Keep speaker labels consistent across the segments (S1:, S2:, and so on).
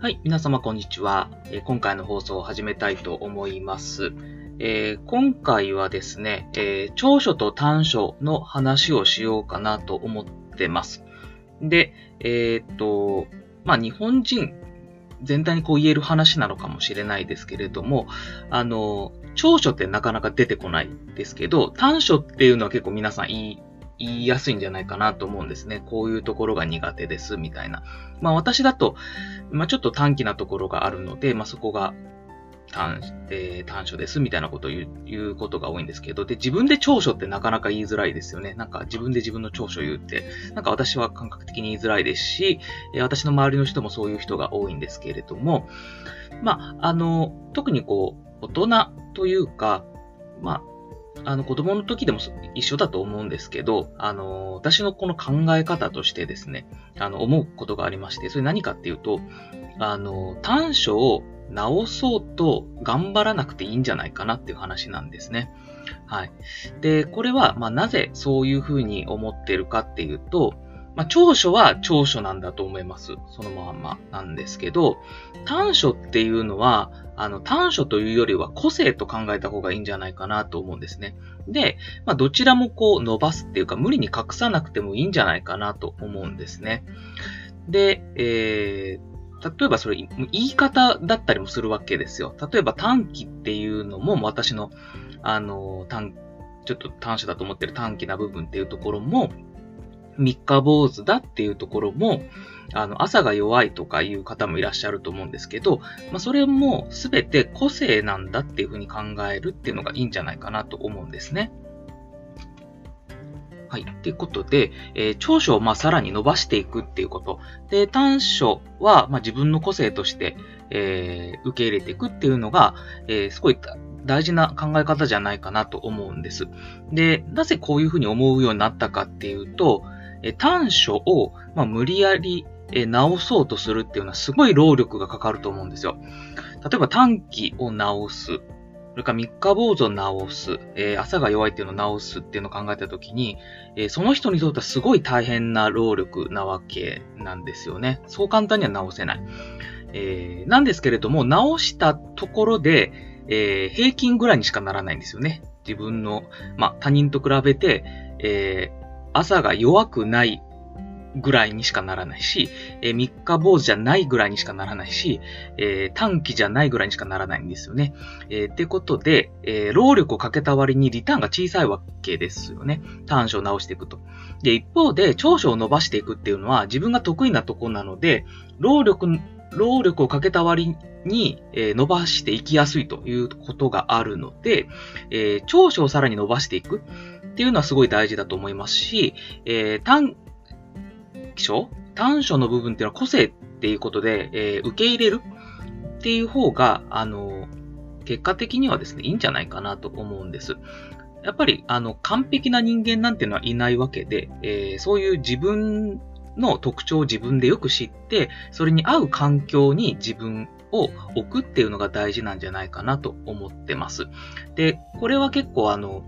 S1: はい、皆様こんにちは。え今回の放送を始めたいと思います。えー今回はですね、えー長所と短所の話をしようかなと思ってます。で、えーっと、まあ、日本人全体にこう言える話なのかもしれないですけれども、あの、長所ってなかなか出てこないですけど、短所っていうのは結構皆さん言い、言いやすいんじゃないかなと思うんですね。こういうところが苦手です、みたいな。まあ私だと、まあちょっと短気なところがあるので、まあそこが短,、えー短所です、みたいなことを言うことが多いんですけど、で、自分で長所ってなかなか言いづらいですよね。なんか自分で自分の長所言うって、なんか私は感覚的に言いづらいですし、え私の周りの人もそういう人が多いんですけれども、まあ、あの、特にこう、大人というか、まあ、あの、子供の時でも一緒だと思うんですけど、あの、私のこの考え方としてですね、あの、思うことがありまして、それ何かっていうと、あの、短所を直そうと頑張らなくていいんじゃないかなっていう話なんですね。はい。で、これは、まあ、なぜそういうふうに思ってるかっていうと、まあ、長所は長所なんだと思います。そのまんまなんですけど、短所っていうのは、あの、短所というよりは個性と考えた方がいいんじゃないかなと思うんですね。で、まあ、どちらもこう伸ばすっていうか、無理に隠さなくてもいいんじゃないかなと思うんですね。で、えー、例えばそれ、言い方だったりもするわけですよ。例えば短期っていうのも、私の、あの、短、ちょっと短所だと思ってる短期な部分っていうところも、三日坊主だっていうところも、あの、朝が弱いとかいう方もいらっしゃると思うんですけど、まあ、それもすべて個性なんだっていうふうに考えるっていうのがいいんじゃないかなと思うんですね。はい。ということで、えー長所をまあさらに伸ばしていくっていうこと。で、短所はまあ自分の個性として、えー受け入れていくっていうのが、えーすごい大事な考え方じゃないかなと思うんです。で、なぜこういうふうに思うようになったかっていうと、え短所を、まあ、無理やり、え直そうとするっていうのはすごい労力がかかると思うんですよ。例えば短期を直す。それから三日坊主を直す、えー朝が弱いっていうのを直すっていうのを考えたときに、えーその人にとってはすごい大変な労力なわけなんですよね。そう簡単には直せない。えーなんですけれども、直したところで、え平均ぐらいにしかならないんですよね。自分の、まあ、他人と比べて、え朝が弱くないぐらいにしかならないし、えー三日坊主じゃないぐらいにしかならないし、えー短期じゃないぐらいにしかならないんですよね。えーってことで、えー労力をかけた割にリターンが小さいわけですよね。短所を直していくと。で、一方で、長所を伸ばしていくっていうのは自分が得意なとこなので、労力、労力をかけた割に、え伸ばしていきやすいということがあるので、え長所をさらに伸ばしていくっていうのはすごい大事だと思いますし、えー短所短所の部分っていうのは個性っていうことで、えー受け入れるっていう方が、あの、結果的にはですね、いいんじゃないかなと思うんです。やっぱり、あの、完璧な人間なんていうのはいないわけで、えーそういう自分の特徴を自分でよく知って、それに合う環境に自分を置くっていうのが大事なんじゃないかなと思ってます。で、これは結構あの、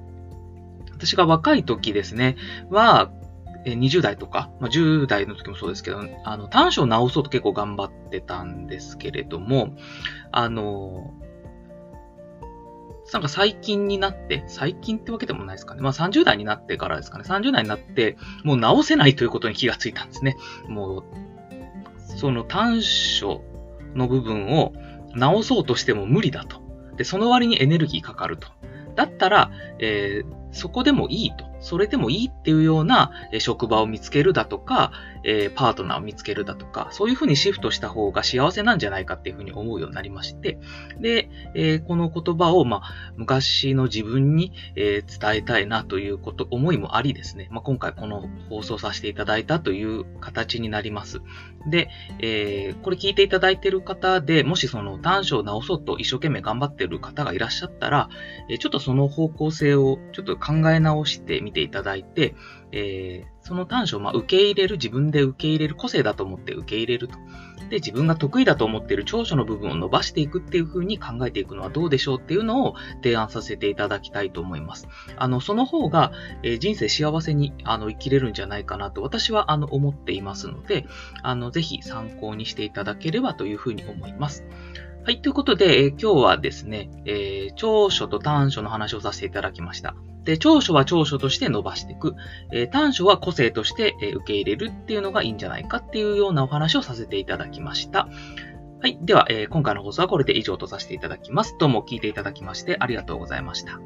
S1: 私が若い時ですね、は、20代とか、まあ、10代の時もそうですけど、あの、短所を直そうと結構頑張ってたんですけれども、あの、なんか最近になって、最近ってわけでもないですかね。まあ30代になってからですかね。30代になって、もう直せないということに気がついたんですね。もう、その短所の部分を直そうとしても無理だと。で、その割にエネルギーかかると。だったら、えーそこでもいいと。それでもいいっていうような職場を見つけるだとか、えーパートナーを見つけるだとか、そういうふうにシフトした方が幸せなんじゃないかっていうふうに思うようになりまして、で、えーこの言葉を、まあ、昔の自分に、えー伝えたいなということ、思いもありですね、まあ、今回この放送させていただいたという形になります。で、えーこれ聞いていただいている方で、もしその短所を直そうと一生懸命頑張っている方がいらっしゃったら、えーちょっとその方向性をちょっと考え直してみ見ていただいて、えー、その短所をま受け入れる、自分で受け入れる、個性だと思って受け入れると。で、自分が得意だと思っている長所の部分を伸ばしていくっていう風に考えていくのはどうでしょうっていうのを提案させていただきたいと思います。あの、その方が、えー、人生幸せにあの生きれるんじゃないかなと私はあの思っていますので、あの、ぜひ参考にしていただければという風に思います。はい。ということで、えー、今日はですね、えー、長所と短所の話をさせていただきました。で、長所は長所として伸ばしていく。えー、短所は個性として、え受け入れるっていうのがいいんじゃないかっていうようなお話をさせていただきました。はい。では、え今回の放送はこれで以上とさせていただきます。どうも聞いていただきましてありがとうございました。